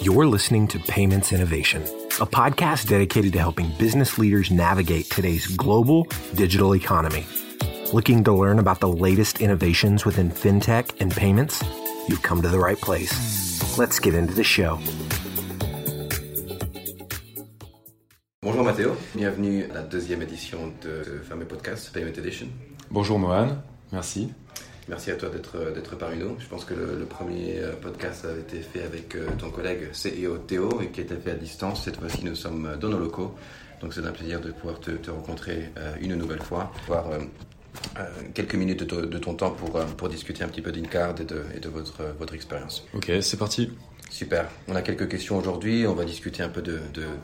You're listening to Payments Innovation, a podcast dedicated to helping business leaders navigate today's global digital economy. Looking to learn about the latest innovations within fintech and payments? You've come to the right place. Let's get into the show. Bonjour Mathéo, bienvenue à la deuxième édition de ce fameux podcast Payment Edition. Bonjour Mohan, merci. Merci à toi d'être, d'être parmi nous. Je pense que le, premier euh, podcast a été fait avec euh, ton collègue CEO Théo et qui a été fait à distance. Cette fois-ci, nous sommes euh, dans nos locaux. Donc c'est un plaisir de pouvoir te, rencontrer une nouvelle fois, avoir quelques minutes de, ton temps pour, pour discuter un petit peu d'Incard et de, et de votre, votre expérience. Ok, c'est parti. Super. On a quelques questions aujourd'hui. On va discuter un peu de,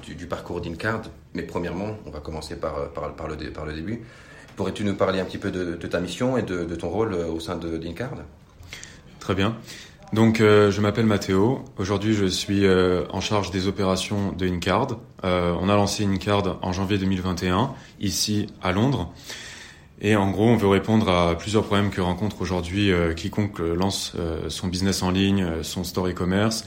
du, parcours d'Incard. Mais premièrement, on va commencer par, par, par, le, par le début. Pourrais-tu nous parler un petit peu de, ta mission et de, ton rôle euh, au sein de d'Incard Très bien. Donc, euh, je m'appelle Mathéo. Aujourd'hui, je suis euh, en charge des opérations de Incard. on a lancé Incard en janvier 2021, ici à Londres. Et en gros, on veut répondre à plusieurs problèmes que rencontre aujourd'hui quiconque lance son business en ligne, son store e-commerce,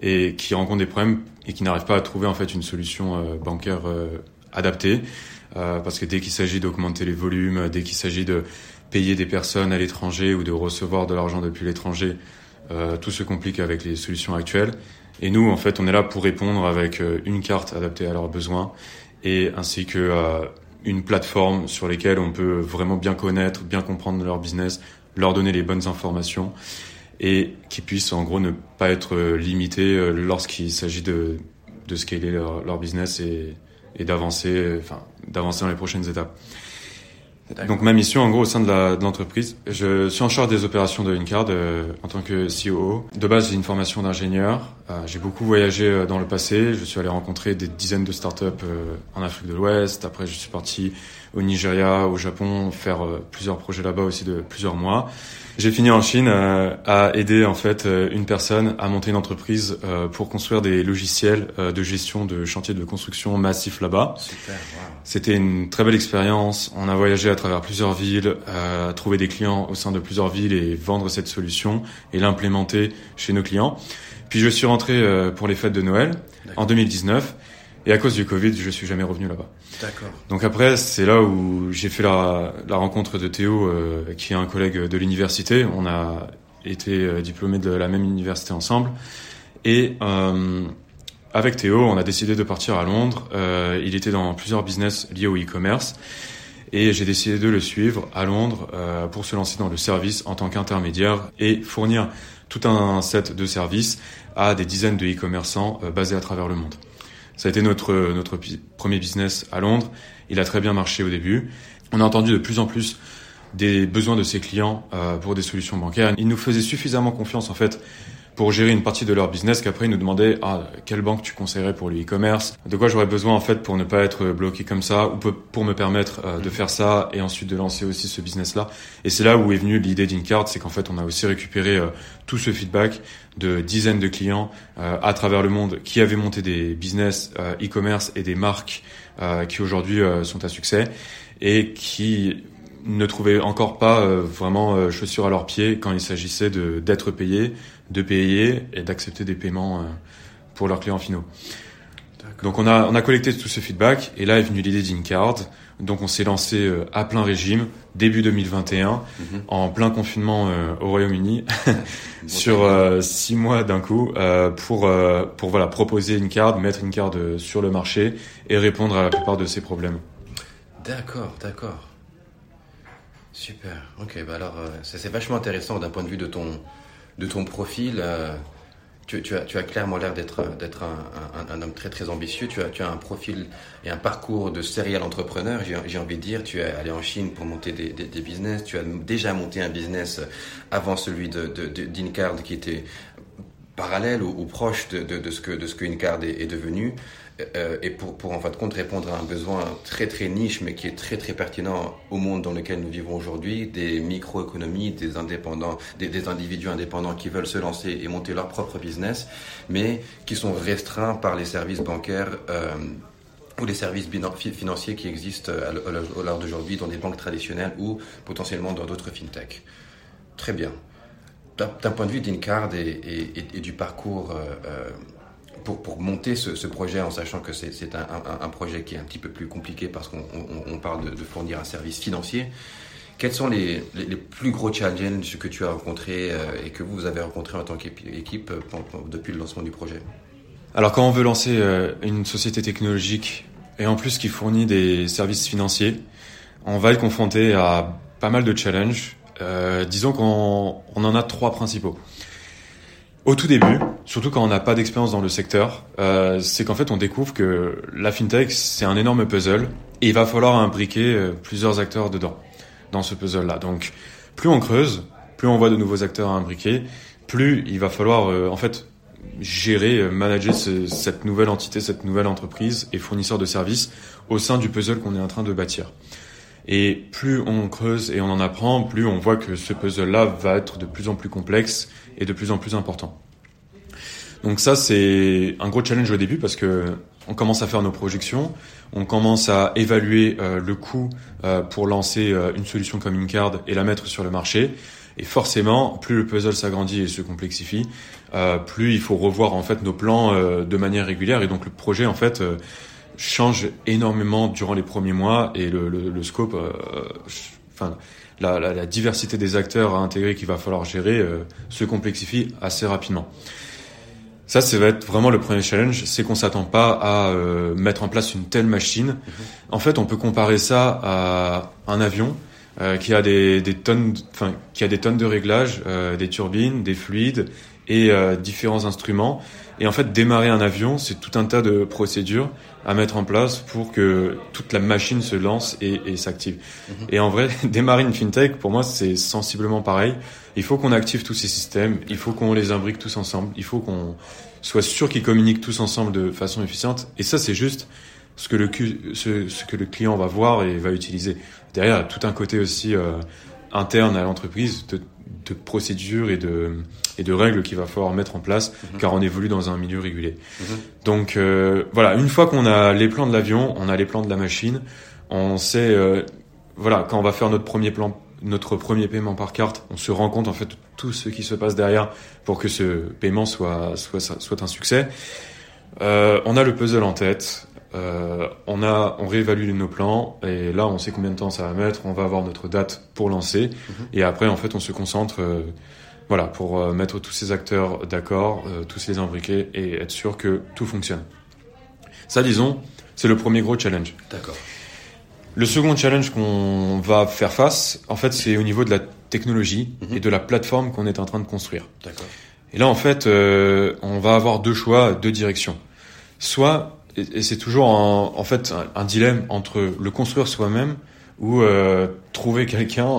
et qui rencontre des problèmes et qui n'arrive pas à trouver en fait une solution bancaire adaptée. Euh, parce que dès qu'il s'agit d'augmenter les volumes, dès qu'il s'agit de payer des personnes à l'étranger ou de recevoir de l'argent depuis l'étranger, euh, tout se complique avec les solutions actuelles. Et nous, en fait, on est là pour répondre avec euh, une carte adaptée à leurs besoins et ainsi que une plateforme sur laquelle on peut vraiment bien connaître, bien comprendre leur business, leur donner les bonnes informations et qui puissent en gros ne pas être limités lorsqu'il s'agit de, de scaler leur, leur business et, et d'avancer, enfin, d'avancer dans les prochaines étapes. Donc ma mission en gros au sein de l'entreprise, je suis en charge des opérations de Incard euh, en tant que CEO. De base j'ai une formation d'ingénieur, euh, j'ai beaucoup voyagé euh, dans le passé, je suis allé rencontrer des dizaines de startups en Afrique de l'Ouest, après je suis parti au Nigeria, au Japon, faire plusieurs projets là-bas aussi de plusieurs mois. J'ai fini en Chine euh, à aider en fait euh, une personne à monter une entreprise euh, pour construire des logiciels de gestion de chantiers de construction massifs là-bas. C'était une très belle expérience. On a voyagé à travers plusieurs villes, euh, trouver des clients au sein de plusieurs villes et vendre cette solution et l'implémenter chez nos clients. Puis je suis rentré pour les fêtes de Noël en 2019 et à cause du Covid, je suis jamais revenu là-bas. D'accord. Donc après, c'est là où j'ai fait la, la, rencontre de Théo, euh, qui est un collègue de l'université. On a été euh, diplômés de la même université ensemble. Et euh, avec Théo, on a décidé de partir à Londres. Euh, il était dans plusieurs business liés au e-commerce. Et j'ai décidé de le suivre à Londres euh, pour se lancer dans le service en tant qu'intermédiaire et fournir tout un set de services à des dizaines de e-commerçants basés à travers le monde. Ça a été notre, notre premier business à Londres. Il a très bien marché au début. On a entendu de plus en plus des besoins de ses clients euh, pour des solutions bancaires. Ils nous faisaient suffisamment confiance en fait pour gérer une partie de leur business qu'après ils nous demandaient ah, quelle banque tu conseillerais pour le e-commerce, de quoi j'aurais besoin en fait pour ne pas être bloqué comme ça ou pour me permettre euh, de faire ça et ensuite de lancer aussi ce business là. Et c'est là où est venue l'idée d'Incard, c'est qu'en fait on a aussi récupéré euh, tout ce feedback de dizaines de clients euh, à travers le monde qui avaient monté des business e-commerce et des marques qui aujourd'hui sont à succès et qui ne trouvaient encore pas vraiment chaussures à leurs pieds quand il s'agissait de d'être payés de payer et d'accepter des paiements euh, pour leurs clients finaux. Donc on a, on a collecté tout ce feedback et là est venue l'idée d'Incard. Donc on s'est lancé euh, à plein régime début 2021 mhm. en plein confinement euh, au Royaume-Uni sur six mois d'un coup pour pour voilà proposer une carte, mettre une carte sur le marché et répondre à la plupart de ces problèmes. D'accord, d'accord. Super. Ok, bah alors c'est vachement intéressant d'un point de vue de ton de ton profil, euh, tu, as, clairement l'air d'être un, un, homme très très ambitieux. Tu as, un profil et un parcours de serial entrepreneur. J'ai envie de dire, tu es allé en Chine pour monter des, business. Tu as déjà monté un business avant celui de qui était parallèle ou, proche de, ce que de ce est, est devenu. Euh, et pour, pour en fin de compte répondre à un besoin très très niche mais qui est très très pertinent au monde dans lequel nous vivons aujourd'hui, des microéconomies, des indépendants, des, des, individus indépendants qui veulent se lancer et monter leur propre business, mais qui sont restreints par les services bancaires euh, ou les services financiers qui existent à l'heure d'aujourd'hui dans des banques traditionnelles ou potentiellement dans d'autres fintechs. Très bien. D'un point de vue d'Incard et, et, du parcours euh, euh pour, monter ce, projet en sachant que c'est un, projet qui est un petit peu plus compliqué parce qu'on on, on parle de, fournir un service financier, quels sont les, plus gros challenges que tu as rencontrés euh, et que vous avez rencontrés en tant qu'équipe depuis le lancement du projet? Alors quand on veut lancer une société technologique et en plus qui fournit des services financiers, on va être confronté à pas mal de challenges. Euh, disons qu'on on en a trois principaux. Au tout début, surtout quand on n'a pas d'expérience dans le secteur, euh, c'est qu'en fait on découvre que la fintech c'est un énorme puzzle et il va falloir imbriquer euh, plusieurs acteurs dedans, dans ce puzzle-là. Donc plus on creuse, plus on voit de nouveaux acteurs à imbriquer, plus il va falloir euh, en fait gérer, euh, manager ce, cette nouvelle entité, cette nouvelle entreprise et fournisseur de services au sein du puzzle qu'on est en train de bâtir. Et plus on creuse et on en apprend, plus on voit que ce puzzle-là va être de plus en plus complexe et de plus en plus important. Donc ça, c'est un gros challenge au début parce que on commence à faire nos projections, on commence à évaluer euh, le coût euh, pour lancer euh, une solution comme Incard et la mettre sur le marché. Et forcément, plus le puzzle s'agrandit et se complexifie, plus il faut revoir en fait nos plans de manière régulière. Et donc le projet en fait change énormément durant les premiers mois et le, le, le scope, enfin la, la, la, diversité des acteurs à intégrer qu'il va falloir gérer se complexifie assez rapidement. Ça, ça va être vraiment le premier challenge, c'est qu'on s'attend pas à euh, mettre en place une telle machine. Mm-hmm. En fait, on peut comparer ça à un avion euh, qui a des, des tonnes, enfin, qui a des tonnes de réglages, euh, des turbines, des fluides et euh, différents instruments. Et en fait, démarrer un avion, c'est tout un tas de procédures à mettre en place pour que toute la machine se lance et, et s'active. -hmm. Et en vrai, démarrer une fintech, pour moi, c'est sensiblement pareil. Il faut qu'on active tous ces systèmes, il faut qu'on les imbrique tous ensemble, il faut qu'on soit sûr qu'ils communiquent tous ensemble de façon efficiente. Et ça, c'est juste ce que le ce, ce, que le client va voir et va utiliser. Derrière, tout un côté aussi euh, interne à l'entreprise de, de procédures et de et de règles qu'il va falloir mettre en place, -hmm. car on évolue dans un milieu régulé. -hmm. Donc euh, voilà, une fois qu'on a les plans de l'avion, on a les plans de la machine, on sait euh, voilà quand on va faire notre premier plan notre premier paiement par carte, on se rend compte en fait de tout ce qui se passe derrière pour que ce paiement soit, soit, soit un succès. Euh, on a le puzzle en tête, euh, on, a, on réévalue nos plans et là on sait combien de temps ça va mettre, on va avoir notre date pour lancer -hmm. et après en fait on se concentre euh, voilà, pour euh, mettre tous ces acteurs d'accord, tous les imbriquer et être sûr que tout fonctionne. Ça disons, c'est le premier gros challenge. D'accord. Le second challenge qu'on va faire face, en fait, c'est au niveau de la technologie -hmm. et de la plateforme qu'on est en train de construire. D'accord. Et là, en fait, on va avoir deux choix, deux directions. Soit, et, et c'est toujours en, en fait un, un, dilemme entre le construire soi-même ou euh, trouver quelqu'un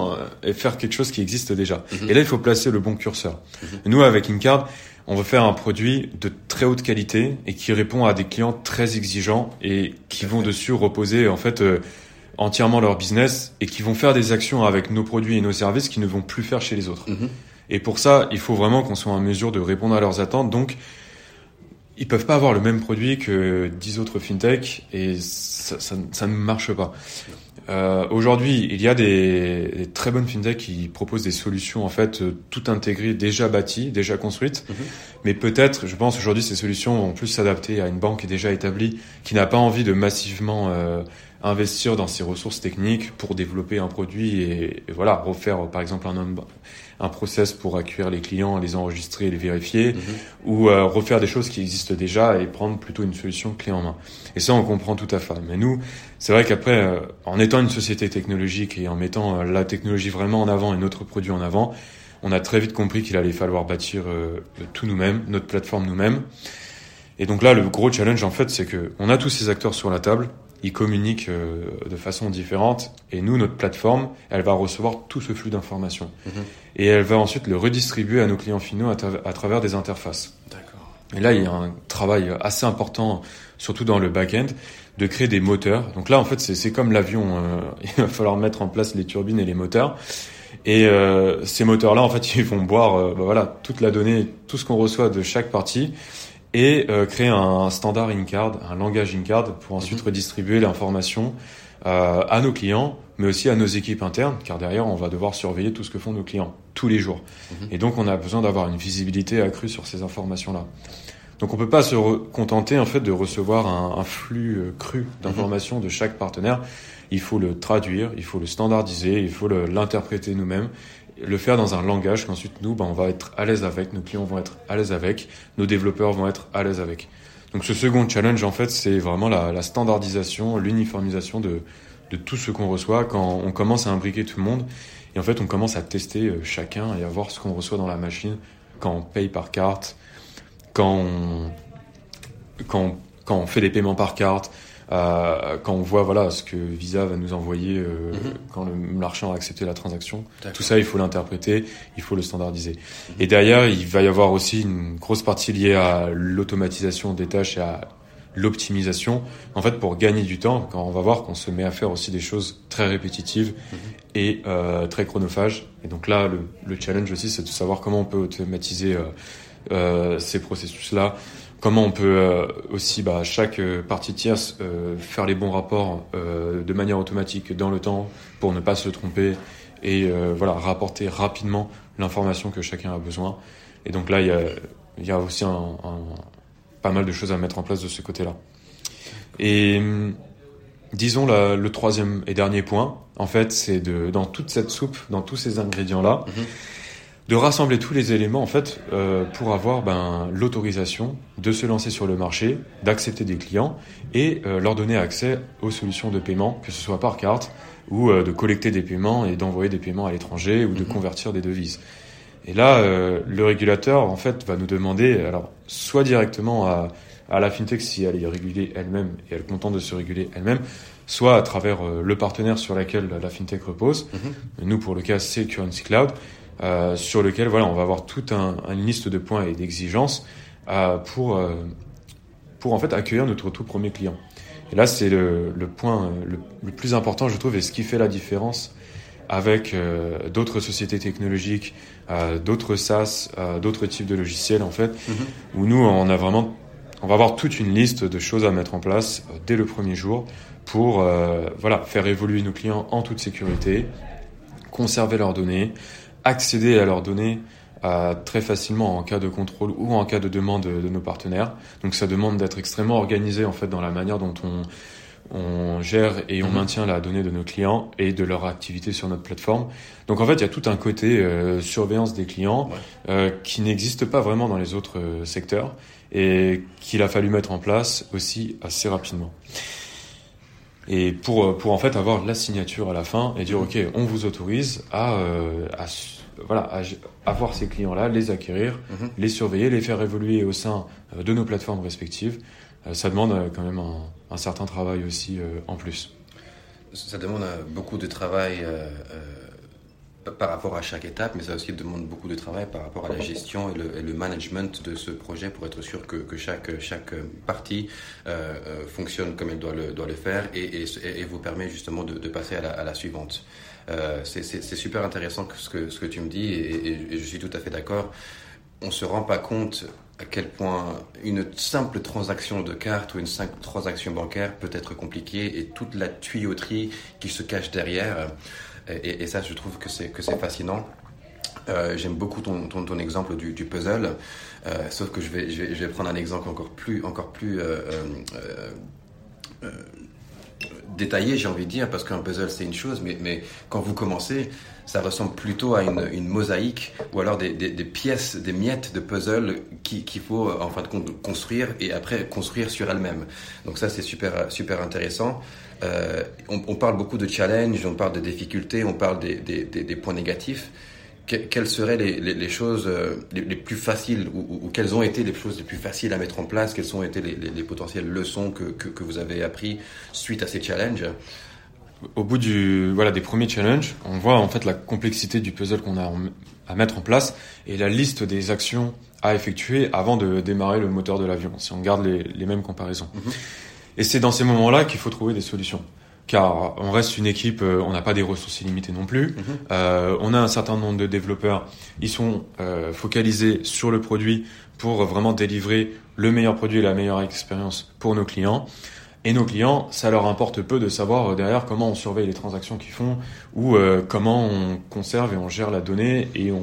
et faire quelque chose qui existe déjà. Mm -hmm. Et là, il faut placer le bon curseur. Mm -hmm. Nous, avec Incard, on veut faire un produit de très haute qualité et qui répond à des clients très exigeants et qui vont dessus reposer en fait euh, entièrement leur business et qui vont faire des actions avec nos produits et nos services qui ne vont plus faire chez les autres. Mm -hmm. Et pour ça, il faut vraiment qu'on soit en mesure de répondre à leurs attentes. Donc, ils peuvent pas avoir le même produit que 10 autres fintech et ça, ça, ça ne marche pas. Euh, Aujourd'hui, il y a des, des, très bonnes fintech qui proposent des solutions en fait euh, tout intégrées, déjà bâties, déjà construites. Mm -hmm. Mais peut-être, je pense aujourd'hui, ces solutions vont plus s'adapter à une banque déjà établie qui n'a pas envie de massivement euh, investir dans ses ressources techniques pour développer un produit et, et voilà refaire par exemple un un process pour accueillir les clients, les enregistrer, les vérifier, -hmm. ou euh, refaire des choses qui existent déjà et prendre plutôt une solution clé en main. Et ça, on comprend tout à fait. Mais nous, c'est vrai qu'après, euh, en étant une société technologique et en mettant euh, la technologie vraiment en avant et notre produit en avant, on a très vite compris qu'il allait falloir bâtir euh, tout nous-mêmes, notre plateforme nous-mêmes. Et donc là, le gros challenge, en fait, c'est que on a tous ces acteurs sur la table, ils communiquent euh, de façon différente et nous, notre plateforme, elle va recevoir tout ce flux d'informations. -hmm. Et elle va ensuite le redistribuer à nos clients finaux à, tra à travers des interfaces. Et là, il y a un travail assez important, surtout dans le back-end, de créer des moteurs. Donc là, en fait, c'est comme l'avion. Euh, il va falloir mettre en place les turbines et les moteurs. Et euh, ces moteurs-là, en fait, ils vont boire euh, bah, voilà, toute la donnée, tout ce qu'on reçoit de chaque partie et euh, créer un standard in-card, un langage in-card pour ensuite -hmm. redistribuer l'information euh, à nos clients, mais aussi à nos équipes internes, car derrière, on va devoir surveiller tout ce que font nos clients tous les jours. -hmm. Et donc, on a besoin d'avoir une visibilité accrue sur ces informations-là. Donc on peut pas se contenter en fait de recevoir un, un flux euh, cru d'informations de chaque partenaire. Il faut le traduire, il faut le standardiser, il faut l'interpréter nous-mêmes, le faire dans un langage qu'ensuite nous, ben, on va être à l'aise avec, nos clients vont être à l'aise avec, nos développeurs vont être à l'aise avec. Donc ce second challenge, en fait, c'est vraiment la, standardisation, l'uniformisation de, de tout ce qu'on reçoit quand on commence à imbriquer tout le monde. Et en fait, on commence à tester euh, chacun et à voir ce qu'on reçoit dans la machine quand on paye par carte, quand quand quand on fait des paiements par carte, euh, quand on voit voilà ce que Visa va nous envoyer euh, mhm. quand le marchand a accepté la transaction. Tout ça, il faut l'interpréter, il faut le standardiser. Et derrière, il va y avoir aussi une grosse partie liée à l'automatisation des tâches et à l'optimisation. En fait, pour gagner du temps, quand on va voir qu'on se met à faire aussi des choses très répétitives mhm. et euh, très chronophages. Et donc là, le, le challenge aussi, c'est de savoir comment on peut automatiser euh, euh ces processus-là, comment on peut euh, aussi, bah, chaque euh, partie tierce, faire les bons rapports de manière automatique dans le temps pour ne pas se tromper et voilà rapporter rapidement l'information que chacun a besoin. Et donc là, il y a, y a aussi un, un pas mal de choses à mettre en place de ce côté-là. Et disons le troisième et dernier point, en fait, c'est de dans toute cette soupe, dans tous ces ingrédients-là, mhm. De rassembler tous les éléments en fait euh, pour avoir ben, l'autorisation de se lancer sur le marché, d'accepter des clients et euh, leur donner accès aux solutions de paiement, que ce soit par carte ou euh, de collecter des paiements et d'envoyer des paiements à l'étranger ou de mhm. convertir des devises. Et là, euh, le régulateur, en fait, va nous demander, alors, soit directement à, à la fintech si elle est régulée elle-même et elle est contente de se réguler elle-même, soit à travers euh, le partenaire sur lequel la fintech repose. Mhm. Nous, pour le cas, c'est Currency Cloud, euh, sur lequel, voilà, on va avoir toute un, une liste de points et d'exigences euh, pour, euh, pour, en fait, accueillir notre tout premier client. Et là, c'est le, le, point le, le, plus important, je trouve, et ce qui fait la différence avec euh, d'autres sociétés technologiques, euh, d'autres SaaS, euh, d'autres types de logiciels en fait, mhm. où nous on a vraiment, on va avoir toute une liste de choses à mettre en place dès le premier jour pour voilà faire évoluer nos clients en toute sécurité, conserver leurs données, accéder à leurs données très facilement en cas de contrôle ou en cas de demande de, de nos partenaires. Donc ça demande d'être extrêmement organisé en fait dans la manière dont on on gère et on mhm. maintient la donnée de nos clients et de leur activité sur notre plateforme. Donc en fait, il y a tout un côté euh, surveillance des clients euh, qui n'existe pas vraiment dans les autres euh, secteurs et qu'il a fallu mettre en place aussi assez rapidement. Et pour, pour en fait avoir la signature à la fin et dire. OK, on vous autorise à, à voilà, à avoir ces clients-là, les acquérir, mhm. les surveiller, les faire évoluer au sein de nos plateformes respectives euh, ça demande euh, quand même un, un certain travail aussi euh, en plus. Ça demande beaucoup de travail par rapport à chaque étape, mais ça aussi demande beaucoup de travail par rapport à la gestion et le, management de ce projet pour être sûr que, que chaque, chaque partie euh, fonctionne comme elle doit le, doit le faire et, et, vous permet justement de, passer à la, à la suivante. Euh, c'est super intéressant ce que, ce que tu me dis et, et je suis tout à fait d'accord. On ne se rend pas compte à quel point une simple transaction de carte ou une simple transaction bancaire peut être compliquée et toute la tuyauterie qui se cache derrière. Et, ça, je trouve que c'est que c'est fascinant. Euh, J'aime beaucoup ton, ton, exemple du, puzzle, euh, sauf que je vais, je vais, prendre un exemple encore plus, encore plus euh, détaillé, j'ai envie de dire, parce qu'un puzzle c'est une chose, mais, mais quand vous commencez, ça ressemble plutôt à une, une mosaïque ou alors des, des, pièces, des miettes de puzzle qu'il qui faut en fin de compte construire et après construire sur elle-même. Donc ça c'est super super intéressant. Euh, on, on, parle beaucoup de challenge, on parle de difficultés, on parle des, des, des points négatifs quelles seraient les, les, les choses euh, les, les, plus faciles ou, ou, quelles ont été les choses les plus faciles à mettre en place? Quelles ont été les, les potentielles leçons que, que, que, vous avez appris suite à ces challenges? Au bout du, voilà, des premiers challenges, on voit en fait la complexité du puzzle qu'on a à mettre en place et la liste des actions à effectuer avant de démarrer le moteur de l'avion, si on garde les, les mêmes comparaisons. Mm -hmm. Et c'est dans ces moments-là qu'il faut trouver des solutions car on reste une équipe, euh, on n'a pas des ressources illimitées non plus. -hmm. euh, on a un certain nombre de développeurs, ils sont euh, focalisés sur le produit pour vraiment délivrer le meilleur produit et la meilleure expérience pour nos clients. Et nos clients, ça leur importe peu de savoir derrière comment on surveille les transactions qu'ils font ou euh, comment on conserve et on gère la donnée et on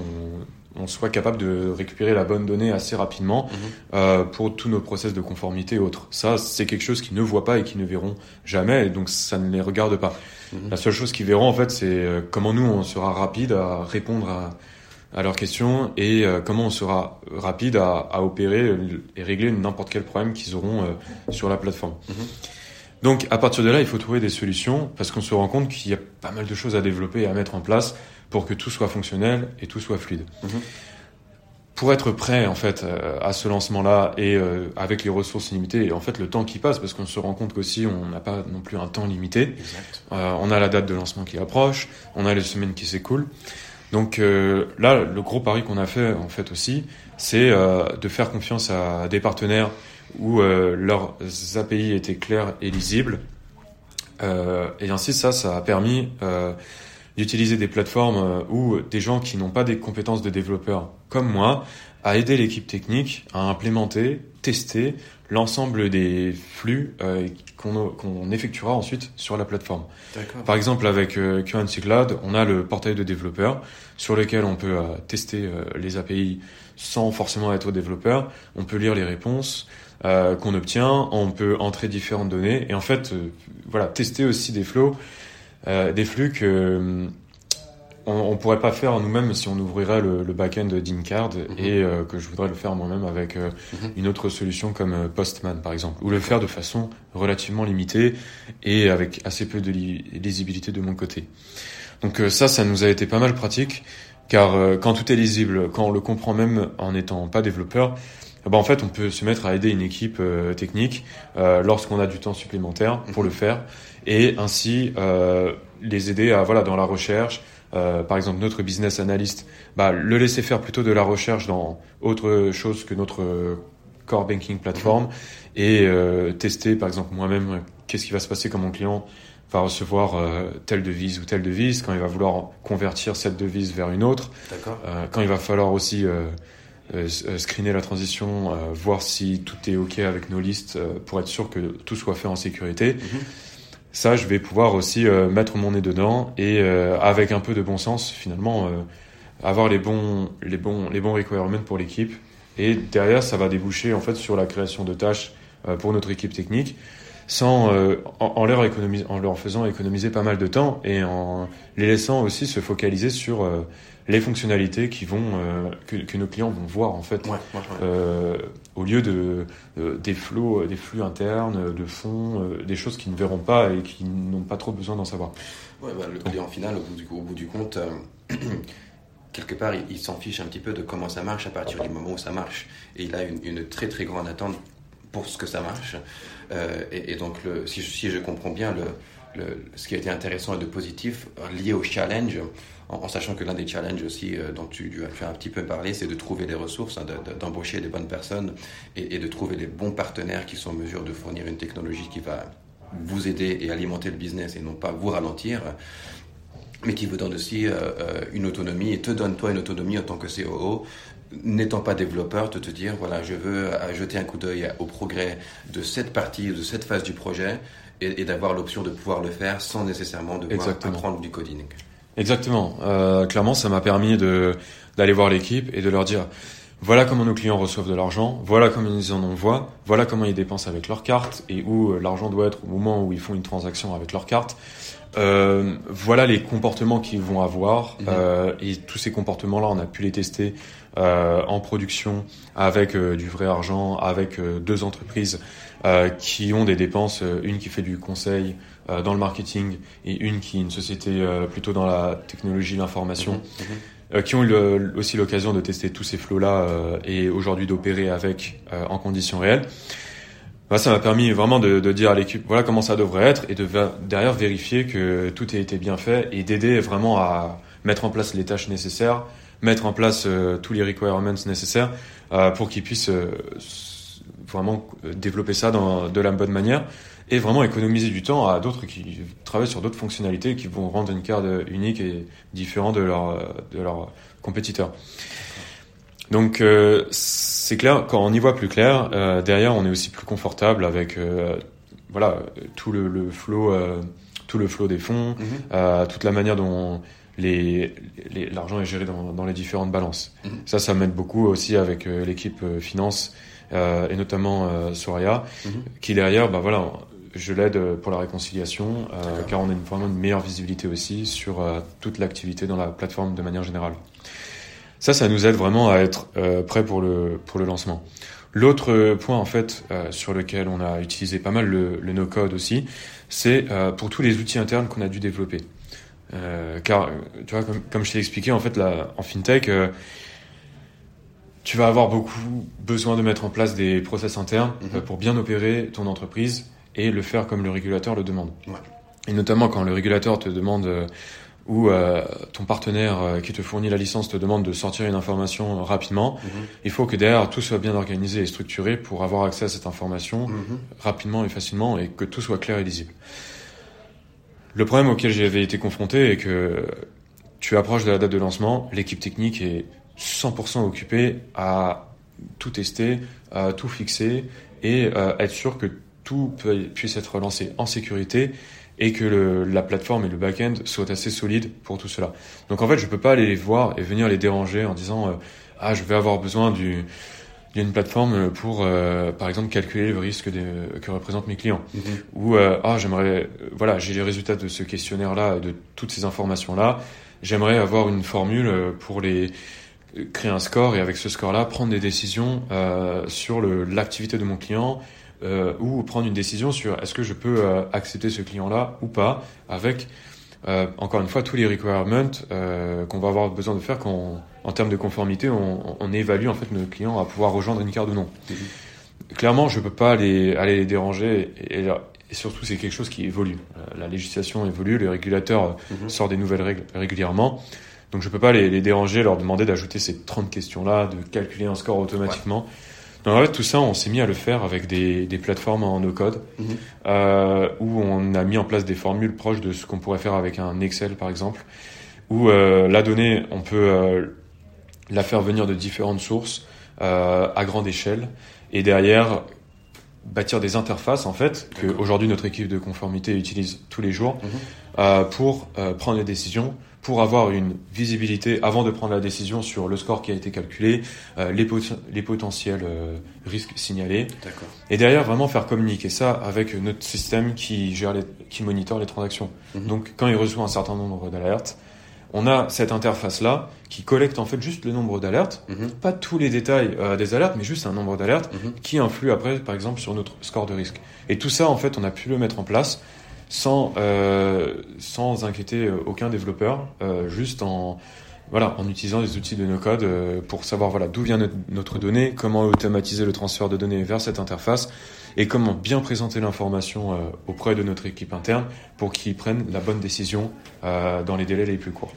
on soit capable de récupérer la bonne donnée assez rapidement Mhm. euh, pour tous nos process de conformité et autres. Ça, c'est quelque chose qu'ils ne voient pas et qu'ils ne verront jamais, et donc ça ne les regarde pas. Mhm. La seule chose qu'ils verront, en fait, c'est euh, comment nous, on sera rapide à répondre à, à leurs questions et euh, comment on sera rapide à, à opérer et régler n'importe quel problème qu'ils auront euh, sur la plateforme. Mhm. Donc, à partir de là, il faut trouver des solutions parce qu'on se rend compte qu'il y a pas mal de choses à développer et à mettre en place pour que tout soit fonctionnel et tout soit fluide. Mhm. Pour être prêt en fait euh, à ce lancement-là et euh, avec les ressources limitées et en fait le temps qui passe parce qu'on se rend compte qu'aussi on n'a pas non plus un temps limité. Euh, on a la date de lancement qui approche, on a les semaines qui s'écoulent. Donc euh, là, le gros pari qu'on a fait en fait aussi, c'est de faire confiance à des partenaires où euh, leurs API étaient clairs et lisibles. Euh, et ainsi, ça, ça a permis euh, d'utiliser des plateformes où des gens qui n'ont pas des compétences de développeurs comme moi à aider l'équipe technique à implémenter, tester l'ensemble des flux euh, qu'on qu'on effectuera ensuite sur la plateforme. Par exemple, avec euh, Currency Cloud, on a le portail de développeurs sur lequel on peut euh, tester les API sans forcément être développeur. On peut lire les réponses euh, qu'on obtient, on peut entrer différentes données et en fait, euh, voilà, tester aussi des flows, euh, des flux que euh, on, on pourrait pas faire nous-mêmes si on ouvrirait le, le back-end d'Incard et euh, que je voudrais le faire moi-même avec euh, Mhm. une autre solution comme euh, Postman par exemple, ou le faire de façon relativement limitée et avec assez peu de li- lisibilité de mon côté. Donc euh, ça, ça nous a été pas mal pratique, car euh, quand tout est lisible, quand on le comprend même en n'étant pas développeur, eh ben, en fait, on peut se mettre à aider une équipe euh, technique euh, lorsqu'on a du temps supplémentaire pour Mhm. le faire, et ainsi euh, les aider à voilà dans la recherche. Euh, par exemple, notre business analyst, bah, le laisser faire plutôt de la recherche dans autre chose que notre core banking platform et euh, tester, par exemple, moi-même, qu'est-ce qui va se passer quand mon client va recevoir euh, telle devise ou telle devise, quand il va vouloir convertir cette devise vers une autre, D'accord. euh, quand il va falloir aussi euh, euh, screener la transition, euh, voir si tout est OK avec nos listes euh, pour être sûr que tout soit fait en sécurité. Mhm. Ça, je vais pouvoir aussi euh, mettre mon nez dedans et euh, avec un peu de bon sens, finalement, euh, avoir les bons, les bons, les bons requirements pour l'équipe. Et derrière, ça va déboucher en fait sur la création de tâches euh, pour notre équipe technique, sans euh, en, en leur en leur faisant économiser pas mal de temps et en les laissant aussi se focaliser sur euh, les fonctionnalités qui vont euh, que, que nos clients vont voir en fait Ouais, ouais, ouais. euh, au lieu de des flots, des flux internes, de fonds, des choses qu'ils ne verront pas et qui n'ont pas trop besoin d'en savoir. Ouais, bah, le client final, au bout du, au bout du compte, quelque part, il, il s'en fiche un petit peu de comment ça marche à partir du moment où ça marche. Et il a une, une très très grande attente pour ce que ça marche. Euh, et, donc, si, je, comprends bien, ce qui a été intéressant et de positif euh, lié au challenge, en, sachant que l'un des challenges aussi euh, dont tu, tu as un petit peu parlé, c'est de trouver des ressources, hein, de- de- d'embaucher les bonnes personnes et, de trouver les bons partenaires qui sont en mesure de fournir une technologie qui va vous aider et alimenter le business et non pas vous ralentir, mais qui vous donne aussi une autonomie et te donne toi une autonomie en tant que COO, n'étant pas développeur, de te dire voilà, je veux euh, jeter un coup d'œil au progrès de cette partie, de cette phase du projet et, et d'avoir l'option de pouvoir le faire sans nécessairement devoir Exactement. apprendre du coding. Exactement. Euh, clairement, ça m'a permis de d'aller voir l'équipe et de leur dire voilà comment nos clients reçoivent de l'argent, voilà comment ils en envoient, voilà comment ils dépensent avec leur carte et où euh, l'argent doit être au moment où ils font une transaction avec leur carte. Euh, voilà les comportements qu'ils vont avoir Mhm. euh, et tous ces comportements-là, on a pu les tester euh, en production avec du vrai argent, avec deux entreprises euh, qui ont des dépenses, une qui fait du conseil euh, dans le marketing et une qui est une société euh, plutôt dans la technologie, l'information, Mhm, mhm. Euh, qui ont eu le- aussi l'occasion de tester tous ces flots-là euh, et aujourd'hui d'opérer avec euh, en conditions réelles. Bah, ça m'a permis vraiment de, de dire à l'équipe voilà comment ça devrait être et de derrière vérifier que tout a été bien fait et d'aider vraiment à mettre en place les tâches nécessaires, mettre en place tous les requirements nécessaires euh, pour qu'ils puissent euh, vraiment développer ça dans, de la bonne manière et vraiment économiser du temps à d'autres qui travaillent sur d'autres fonctionnalités qui vont rendre une carte unique et différent de leurs de leurs compétiteurs. Donc euh, c'est clair, quand on y voit plus clair, euh, derrière on est aussi plus confortable avec euh, voilà tout le, le flow, euh, tout le flow des fonds, euh, toute la manière dont les, les- l'argent est géré dans, dans les différentes balances. Mhm. Ça, ça m'aide beaucoup aussi avec euh, l'équipe finance euh, et notamment euh, Soraya, Mhm. qui derrière, bah voilà, je l'aide euh, pour la réconciliation, euh, car on a une, vraiment une meilleure visibilité aussi sur euh, toute l'activité dans la plateforme de manière générale. Ça, ça nous aide vraiment à être euh, prêt pour le, pour le lancement. L'autre point, en fait, sur lequel on a utilisé pas mal le, le no-code aussi, c'est pour tous les outils internes qu'on a dû développer. Car, tu vois, comme, comme je t'ai expliqué, en fait, là, en fintech, tu vas avoir beaucoup besoin de mettre en place des process internes Mhm. pour bien opérer ton entreprise et le faire comme le régulateur le demande. Ouais. Et notamment quand le régulateur te demande euh, ou euh, ton partenaire euh, qui te fournit la licence te demande de sortir une information rapidement, Mhm. il faut que derrière tout soit bien organisé et structuré pour avoir accès à cette information Mhm. rapidement et facilement et que tout soit clair et lisible. Le problème auquel j'avais été confronté est que tu approches de la date de lancement, l'équipe technique est 100% occupée à tout tester, à tout fixer et euh, être sûr que tout puisse être lancé en sécurité et que le- la plateforme et le back-end soient assez solides pour tout cela. Donc en fait, je peux pas aller les voir et venir les déranger en disant euh, ah je vais avoir besoin du d'une plateforme pour euh, par exemple calculer le risque de- que représentent mes clients Mhm. ou euh, ah j'aimerais euh, voilà j'ai les résultats de ce questionnaire là de toutes ces informations là j'aimerais avoir une formule pour les euh, créer un score et avec ce score là prendre des décisions euh, sur l'activité de mon client euh, ou prendre une décision sur est-ce que je peux euh, accepter ce client là ou pas avec euh, encore une fois tous les requirements euh, qu'on va avoir besoin de faire quand on- en termes de conformité on, on évalue en fait nos clients à pouvoir rejoindre une carte ou non Mhm. clairement, je peux pas aller, aller les déranger. Et, et- et surtout, c'est quelque chose qui évolue. Euh, La législation évolue, le régulateur Mhm. sort des nouvelles règles régulièrement. Donc, je peux pas les, les déranger, leur demander d'ajouter ces 30 questions-là, de calculer un score automatiquement. En fait, tout ça, on s'est mis à le faire avec des, des plateformes en no-code, Mhm. euh, où on a mis en place des formules proches de ce qu'on pourrait faire avec un Excel, par exemple, où euh, la donnée, on peut euh, la faire venir de différentes sources euh, à grande échelle et derrière bâtir des interfaces en fait que aujourd'hui notre équipe de conformité utilise tous les jours Mhm. euh, pour euh, prendre des décisions pour avoir une visibilité avant de prendre la décision sur le score qui a été calculé euh, les, pot- les potentiels euh, risques signalés et derrière vraiment faire communiquer ça avec notre système qui gère les, qui monitore les transactions Mhm. donc quand il reçoit un certain nombre d'alertes on a cette interface là qui collecte en fait juste le nombre d'alertes Mhm. pas tous les détails euh, des alertes, mais juste un nombre d'alertes Mhm. qui influe après, par exemple, sur notre score de risque. Et tout ça, en fait, on a pu le mettre en place sans, euh, sans inquiéter euh, aucun développeur, euh, juste en, voilà, en utilisant des outils de no-code pour savoir voilà, d'où vient notre, notre donnée, comment automatiser le transfert de données vers cette interface et comment bien présenter l'information euh, auprès de notre équipe interne pour qu'ils prennent la bonne décision euh, dans les délais les plus courts.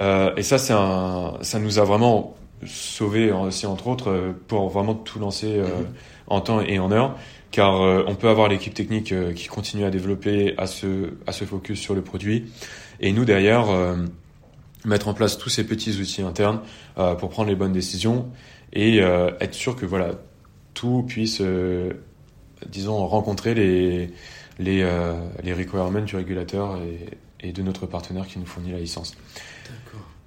Euh, et ça, un, ça nous a vraiment sauvé aussi entre autres pour vraiment tout lancer en temps et en heure, car on peut avoir l'équipe technique qui continue à développer, à se, à se focus sur le produit, et nous derrière mettre en place tous ces petits outils internes pour prendre les bonnes décisions et être sûr que voilà tout puisse, disons, rencontrer les les, euh, les requirements du régulateur et, et de notre partenaire qui nous fournit la licence.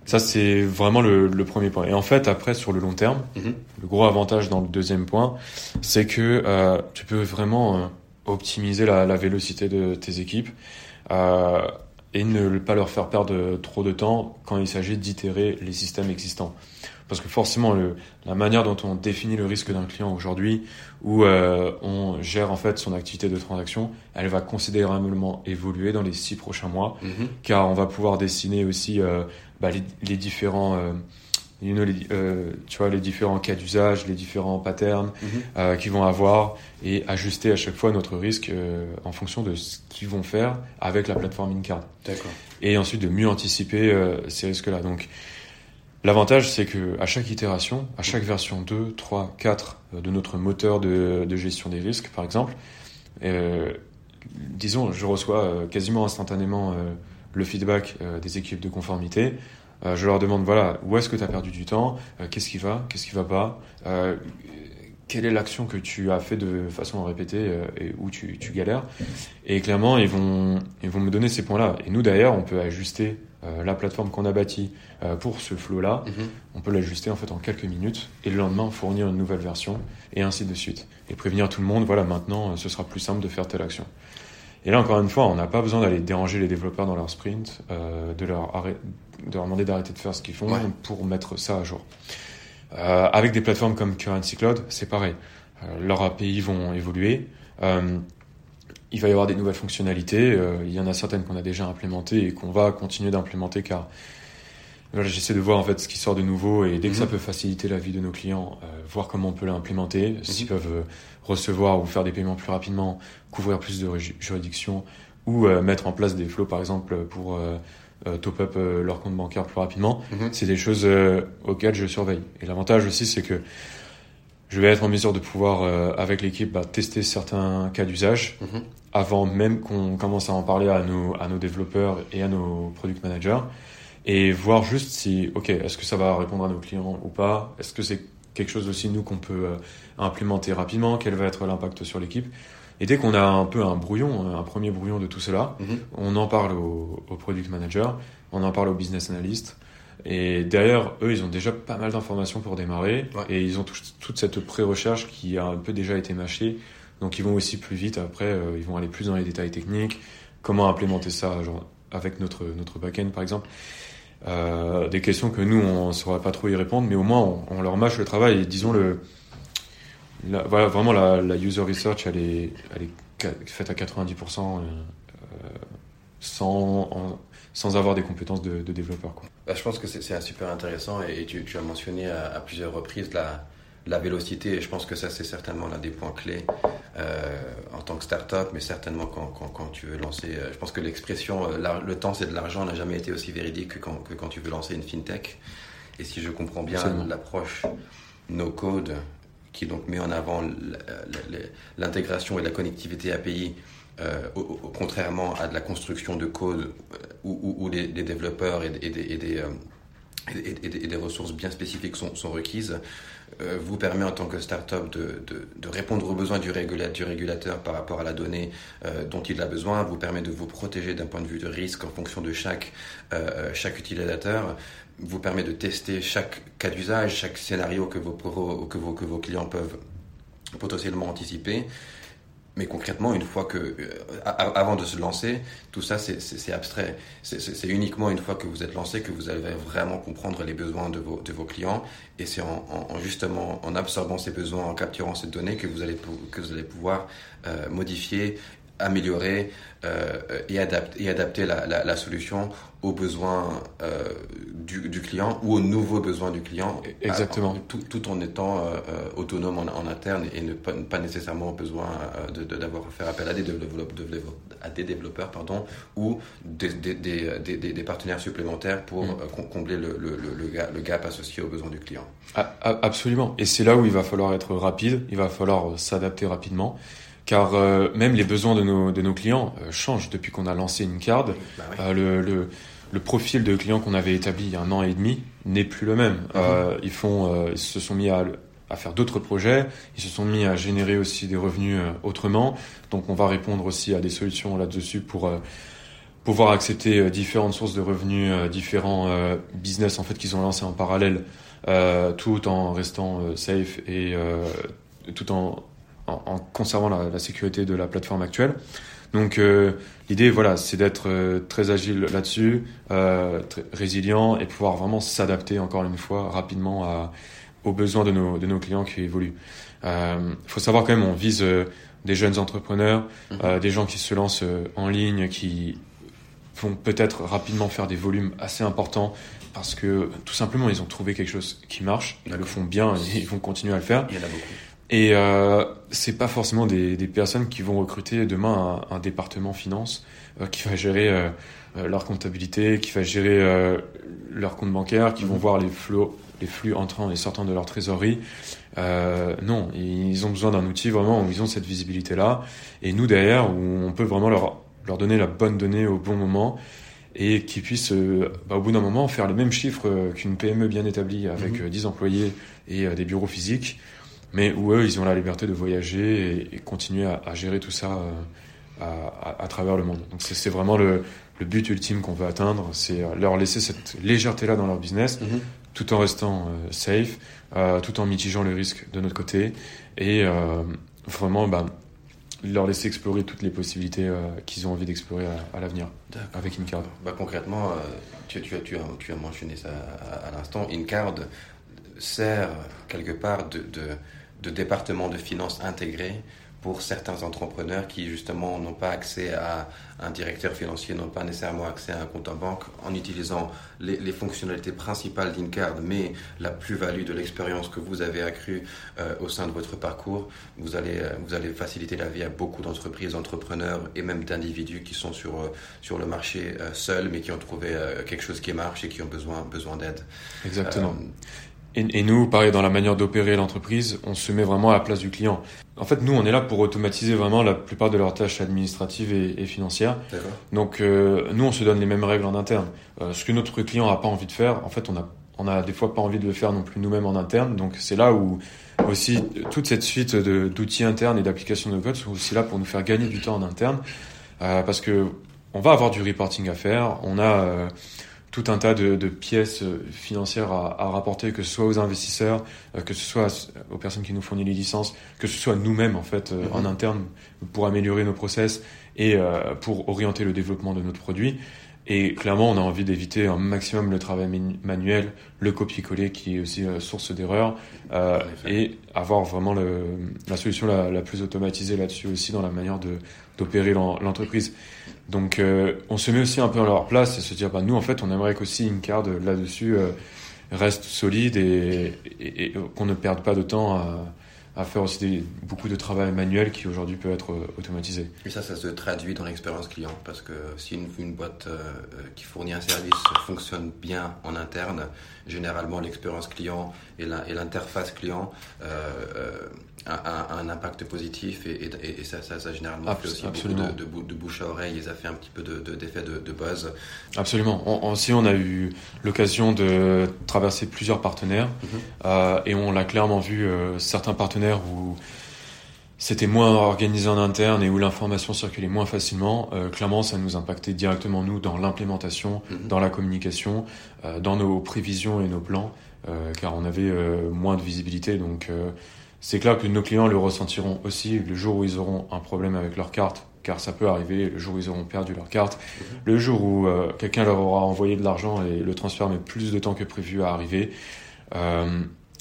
Ça, c'est vraiment le, le premier point. Et en fait, après, sur le long terme, Mhm. le gros avantage dans le deuxième point, c'est que euh, tu peux vraiment euh, optimiser la, la vélocité de tes équipes euh, et ne pas leur faire perdre trop de temps quand il s'agit d'itérer les systèmes existants. Parce que forcément, le, la manière dont on définit le risque d'un client aujourd'hui, où euh, on gère en fait son activité de transaction, elle va considérablement évoluer dans les six prochains mois Mhm. car on va pouvoir dessiner aussi euh, bah, les, les différents euh, you know, les, euh, tu vois les différents cas d'usage les différents patterns euh, qu'ils vont avoir et ajuster à chaque fois notre risque euh, en fonction de ce qu'ils vont faire avec la plateforme InCard D'accord. et ensuite de mieux anticiper euh, ces risques là donc L'avantage, c'est que à chaque itération, à chaque version 2, 3, 4 euh, de notre moteur de, gestion des risques, par exemple, euh, disons, je reçois euh, quasiment instantanément euh, le feedback des équipes de conformité. Je leur demande, voilà, où est-ce que tu as perdu du temps? Qu'est-ce qui va? Qu'est-ce qui va pas? Quelle est l'action que tu as fait de façon répétée euh, et où tu, tu galères? Et clairement, ils vont, ils vont me donner ces points-là. Et nous, derrière, on peut ajuster la plateforme qu'on a bâtie pour ce flow-là, Mhm. on peut l'ajuster en fait en quelques minutes et le lendemain fournir une nouvelle version et ainsi de suite. Et prévenir tout le monde, voilà, maintenant euh, ce sera plus simple de faire telle action. Et là encore une fois, on n'a pas besoin d'aller déranger les développeurs dans leur sprint, euh, de, leur arrêt- de leur demander d'arrêter de faire ce qu'ils font Ouais. pour mettre ça à jour. Euh, avec des plateformes comme Currency Cloud, c'est pareil. Euh, leurs API vont évoluer. Euh, il va y avoir des nouvelles fonctionnalités. Euh, il y en a certaines qu'on a déjà implémentées et qu'on va continuer d'implémenter car voilà, j'essaie de voir en fait ce qui sort de nouveau et dès que Mhm. ça peut faciliter la vie de nos clients, euh, voir comment on peut l'implémenter, s'ils Mhm. peuvent euh, recevoir ou faire des paiements plus rapidement, couvrir plus de ju- juridictions ou euh, mettre en place des flows par exemple pour euh, top up leur compte bancaire plus rapidement. Mhm. C'est des choses auxquelles je surveille. Et l'avantage aussi, c'est que je vais être en mesure de pouvoir, euh, avec l'équipe, bah, tester certains cas d'usage Mhm. avant même qu'on commence à en parler à nos, à nos développeurs et à nos product managers et voir juste si, ok, est-ce que ça va répondre à nos clients ou pas? Est-ce que c'est quelque chose aussi, nous, qu'on peut euh, implémenter rapidement? Quel va être l'impact sur l'équipe? Et dès qu'on a un peu un brouillon, un premier brouillon de tout cela, Mhm. on en parle au, au product manager, on en parle au business analyst. Et derrière, eux, ils ont déjà pas mal d'informations pour démarrer. Ouais. Et ils ont tout- toute cette pré-recherche qui a un peu déjà été mâchée. Donc ils vont aussi plus vite. Après, euh, ils vont aller plus dans les détails techniques. Comment implémenter ça genre, avec notre, notre back-end, par exemple. Euh, des questions que nous, on ne saurait pas trop y répondre. Mais au moins, on, on leur mâche le travail. Et disons, le, la- voilà, vraiment, la, la user research, elle est, elle est faite à 90% euh, euh, sans, en- sans avoir des compétences de, de développeur. Quoi. Bah, je pense que c'est super intéressant et, et tu, tu as mentionné à, à plusieurs reprises la, la vélocité et je pense que ça c'est certainement l'un des points clés euh, en tant que start-up mais certainement quand, quand, quand tu veux lancer euh, je pense que l'expression euh, le temps c'est de l'argent n'a jamais été aussi véridique que quand, que quand tu veux lancer une fintech et si je comprends bien l'approche no code qui donc met en avant l'intégration et la connectivité API euh, au- au- contrairement à de la construction de code euh, où, où- où les, les développeurs et, et des, et des, euh, et- des- ressources bien spécifiques sont, sont requises, euh, vous permet en tant que start-up de, de, de répondre aux besoins du, régula- du régulateur par rapport à la donnée euh, dont il a besoin, vous permet de vous protéger d'un point de vue de risque en fonction de chaque, euh, chaque utilisateur, vous permet de tester chaque cas d'usage, chaque scénario que vos, que vos, que vos clients peuvent potentiellement anticiper. Mais concrètement, une fois que, euh, avant de se lancer, tout ça c'est- abstrait. C'est- uniquement une fois que vous êtes lancé que vous allez vraiment comprendre les besoins de vos, de vos clients. Et c'est en, en- en justement en absorbant ces besoins, en capturant ces données que vous allez, que vous allez pouvoir euh, modifier, améliorer euh, et, adapter, et adapter la, la, la solution aux besoins euh, du, du client ou aux nouveaux besoins du client. Exactement. Euh, tout, tout en étant euh, autonome en, en interne et ne pas, pas nécessairement besoin euh, de- de- d'avoir fait appel à des, développeurs, à des développeurs pardon, ou des, des, des, des, des- des partenaires supplémentaires pour Mm. com- combler le, le, le, le gap, associé aux besoins du client. Ah, Absolument. Et c'est là où il va falloir être rapide, il va falloir s'adapter rapidement, car euh, même les besoins de nos, de nos clients euh, changent depuis qu'on a lancé une card. Bah ouais. Euh, le, le, le profil de clients qu'on avait établi il y a un an et demi n'est plus le même. Euh, ils, font, euh, ils se sont mis à, à faire d'autres projets, ils se sont mis à générer aussi des revenus euh, autrement. Donc on va répondre aussi à des solutions là-dessus pour euh, pouvoir accepter différentes sources de revenus, euh, différents euh, business en fait qu'ils ont lancés en parallèle, euh, tout en restant safe et euh, tout en, en, en conservant la, la sécurité de la plateforme actuelle. Donc euh, l'idée, voilà, c'est d'être euh, très agile là-dessus, euh, très résilient et pouvoir vraiment s'adapter encore une fois rapidement à, aux besoins de nos, de nos clients qui évoluent. Il faut savoir quand même, on vise euh, des jeunes entrepreneurs, Mhm. euh, des gens qui se lancent euh, en ligne, qui vont peut-être rapidement faire des volumes assez importants parce que tout simplement ils ont trouvé quelque chose qui marche, ils le font bien et ils vont continuer à le faire. Il y en a beaucoup. Et euh, c'est pas forcément des, des personnes qui vont recruter demain un, un département finance euh, qui va gérer euh, euh, leur comptabilité, qui va gérer euh, leur compte bancaire, qui vont Mhm. voir les flux, les flux entrants et sortants de leur trésorerie. Euh, non, ils ont besoin d'un outil vraiment où ils ont cette visibilité-là. Et nous derrière, où on peut vraiment leur, leur donner la bonne donnée au bon moment et qu'ils puissent, euh, bah, au bout d'un moment, faire les mêmes chiffres qu'une PME bien établie avec euh, 10 employés et des bureaux physiques mais où eux, ils ont la liberté de voyager et, et continuer à, à gérer tout ça euh, à, à, travers le monde. Donc c'est vraiment le, le, but ultime qu'on veut atteindre, c'est leur laisser cette légèreté-là dans leur business, mm-hmm. tout en restant safe, tout en mitigeant le risque de notre côté, et vraiment bah, leur laisser explorer toutes les possibilités euh, qu'ils ont envie d'explorer à, l'avenir avec Incard. Bah, concrètement, euh, tu, as, tu, as, mentionné ça à, l'instant, Incard sert quelque part de, de, de département de finances intégré pour certains entrepreneurs qui justement n'ont pas accès à un directeur financier, n'ont pas nécessairement accès à un compte en banque, en utilisant les, fonctionnalités principales d'Incard, mais la plus-value de l'expérience que vous avez accrue euh, au sein de votre parcours, vous allez, euh, vous allez faciliter la vie à beaucoup d'entreprises, d'entrepreneurs et même d'individus qui sont sur, euh, sur le marché seuls, mais qui ont trouvé quelque chose qui marche et qui ont besoin, besoin d'aide. Exactement. Et, nous, pareil, dans la manière d'opérer l'entreprise, on se met vraiment à la place du client. En fait, nous, on est là pour automatiser vraiment la plupart de leurs tâches administratives et, financières. Donc, euh, nous, on se donne les mêmes règles en interne. Euh, ce que notre client n'a pas envie de faire, en fait, on a, on a des fois pas envie de le faire non plus nous-mêmes en interne. Donc, c'est là où aussi toute cette suite d'outils internes et d'applications de code sont aussi là pour nous faire gagner du temps en interne. Euh, parce que on va avoir du reporting à faire. On a tout un tas de, de pièces euh, financières à, à, rapporter, que ce soit aux investisseurs, euh, que ce soit aux personnes qui nous fournissent les licences, que ce soit nous-mêmes en fait euh, en interne pour améliorer nos process et pour orienter le développement de notre produit. Et clairement, on a envie d'éviter un maximum le travail manuel, le copier-coller qui est aussi source d'erreurs, euh, et avoir vraiment le, la solution la, la plus automatisée là-dessus aussi dans la manière de d'opérer l'entreprise. Donc, euh, on se met aussi un peu à leur place et se dire, bah, nous, en fait, on aimerait qu'aussi une carte là-dessus euh, reste solide et, et, et qu'on ne perde pas de temps à à faire aussi des, beaucoup de travail manuel qui aujourd'hui peut être euh, automatisé. Et ça, ça se traduit dans l'expérience client parce que si une, une boîte euh, qui fournit un service fonctionne bien en interne, généralement l'expérience client et l'interface client euh, euh a, un impact positif et, et, et ça, ça, ça, généralement fait aussi absolument. beaucoup de, de, bouche à oreille et ça fait un petit peu d'effet de, de, buzz. Absolument. On, aussi, on a eu l'occasion de traverser plusieurs partenaires euh, et on l'a clairement vu, euh, certains partenaires où c'était moins organisé en interne et où l'information circulait moins facilement, euh, clairement, ça nous impactait directement, nous, dans l'implémentation, mm-hmm. dans la communication, euh, dans nos prévisions et nos plans, euh, car on avait moins de visibilité. Donc, c'est clair que nos clients le ressentiront aussi le jour où ils auront un problème avec leur carte, car ça peut arriver, le jour où ils auront perdu leur carte, mm-hmm. le jour où quelqu'un leur aura envoyé de l'argent et le transfert met plus de temps que prévu à arriver.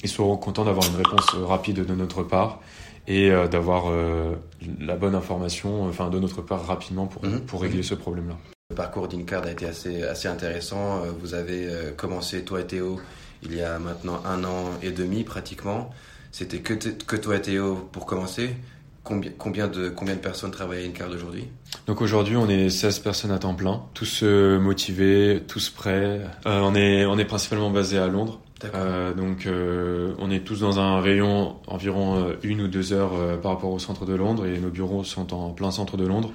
Ils seront contents d'avoir une réponse rapide de notre part et euh, d'avoir euh, la bonne information enfin, de notre part rapidement pour, mhm. pour régler ce problème-là. Le parcours d'Incard a été assez, assez intéressant. Euh, vous avez commencé, toi et Théo, il y a maintenant un an et demi pratiquement. C'était que, que toi et Théo pour commencer. Combien, combien, de, combien de personnes travaillent à Incard aujourd'hui Donc aujourd'hui, on est 16 personnes à temps plein, tous motivés, tous prêts. on, est, on est principalement basé à Londres. Euh, donc euh, on est tous dans un rayon environ euh, une ou deux heures euh, par rapport au centre de Londres et nos bureaux sont en plein centre de Londres.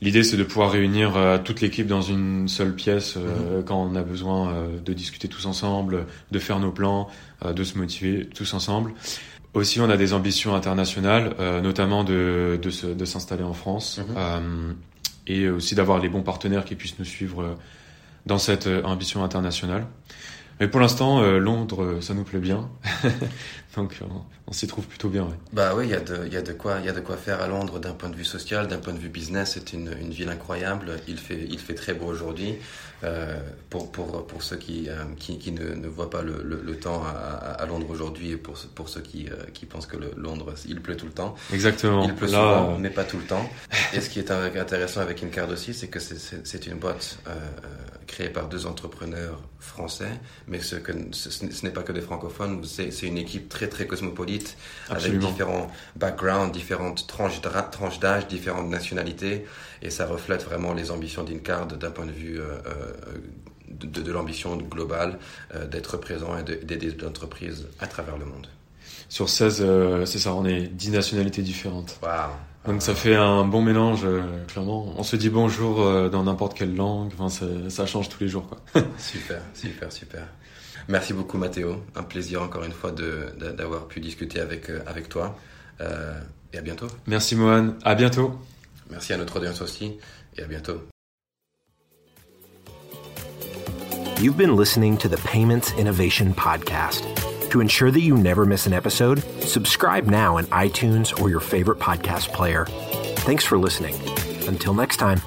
L'idée c'est de pouvoir réunir toute l'équipe dans une seule pièce mhm. quand on a besoin de discuter tous ensemble, de faire nos plans, de se motiver tous ensemble. Aussi on a des ambitions internationales, notamment de, de, s'installer en France mhm. et aussi d'avoir les bons partenaires qui puissent nous suivre dans cette ambition internationale. Mais pour l'instant, euh, Londres, ça nous plaît bien. Donc on, s'y trouve plutôt bien. Bah oui, il y, a de, y, a de quoi, y a de quoi faire à Londres d'un point de vue social, d'un point de vue business. C'est une, une, ville incroyable. Il fait, il fait très beau aujourd'hui. Euh, pour, pour, pour ceux qui, euh, qui, qui ne, ne, voient pas le, le, le temps à, à Londres aujourd'hui et pour, pour ceux qui, euh, qui pensent que le, Londres, il pleut tout le temps. Exactement. Il pleut souvent, mais pas tout le temps. Et ce qui est intéressant avec Incard aussi, c'est que c'est une boîte créée par deux entrepreneurs français, mais ce, que, ce, n'est pas que des francophones, c'est une équipe très très cosmopolite, avec différents backgrounds, différentes tranches d'âge, différentes nationalités, et ça reflète vraiment les ambitions d'Incard d'un point de vue euh, euh, de, de l'ambition globale euh, d'être présent et d'aider l'entreprise à travers le monde. Sur 16, c'est ça, on est 10 nationalités différentes. Wow. Donc ça fait un bon mélange, clairement. On se dit bonjour dans n'importe quelle langue, enfin, ça change tous les jours. Quoi. super, super, super. Merci beaucoup Mathéo, un plaisir encore une fois d'avoir pu discuter avec, avec toi. Euh, et à bientôt. Merci Mohan, à bientôt. Merci à notre audience aussi et à bientôt. You've been listening to the Payments Innovation Podcast. To ensure that you never miss an episode, subscribe now in iTunes or your favorite podcast player. Thanks for listening. Until next time.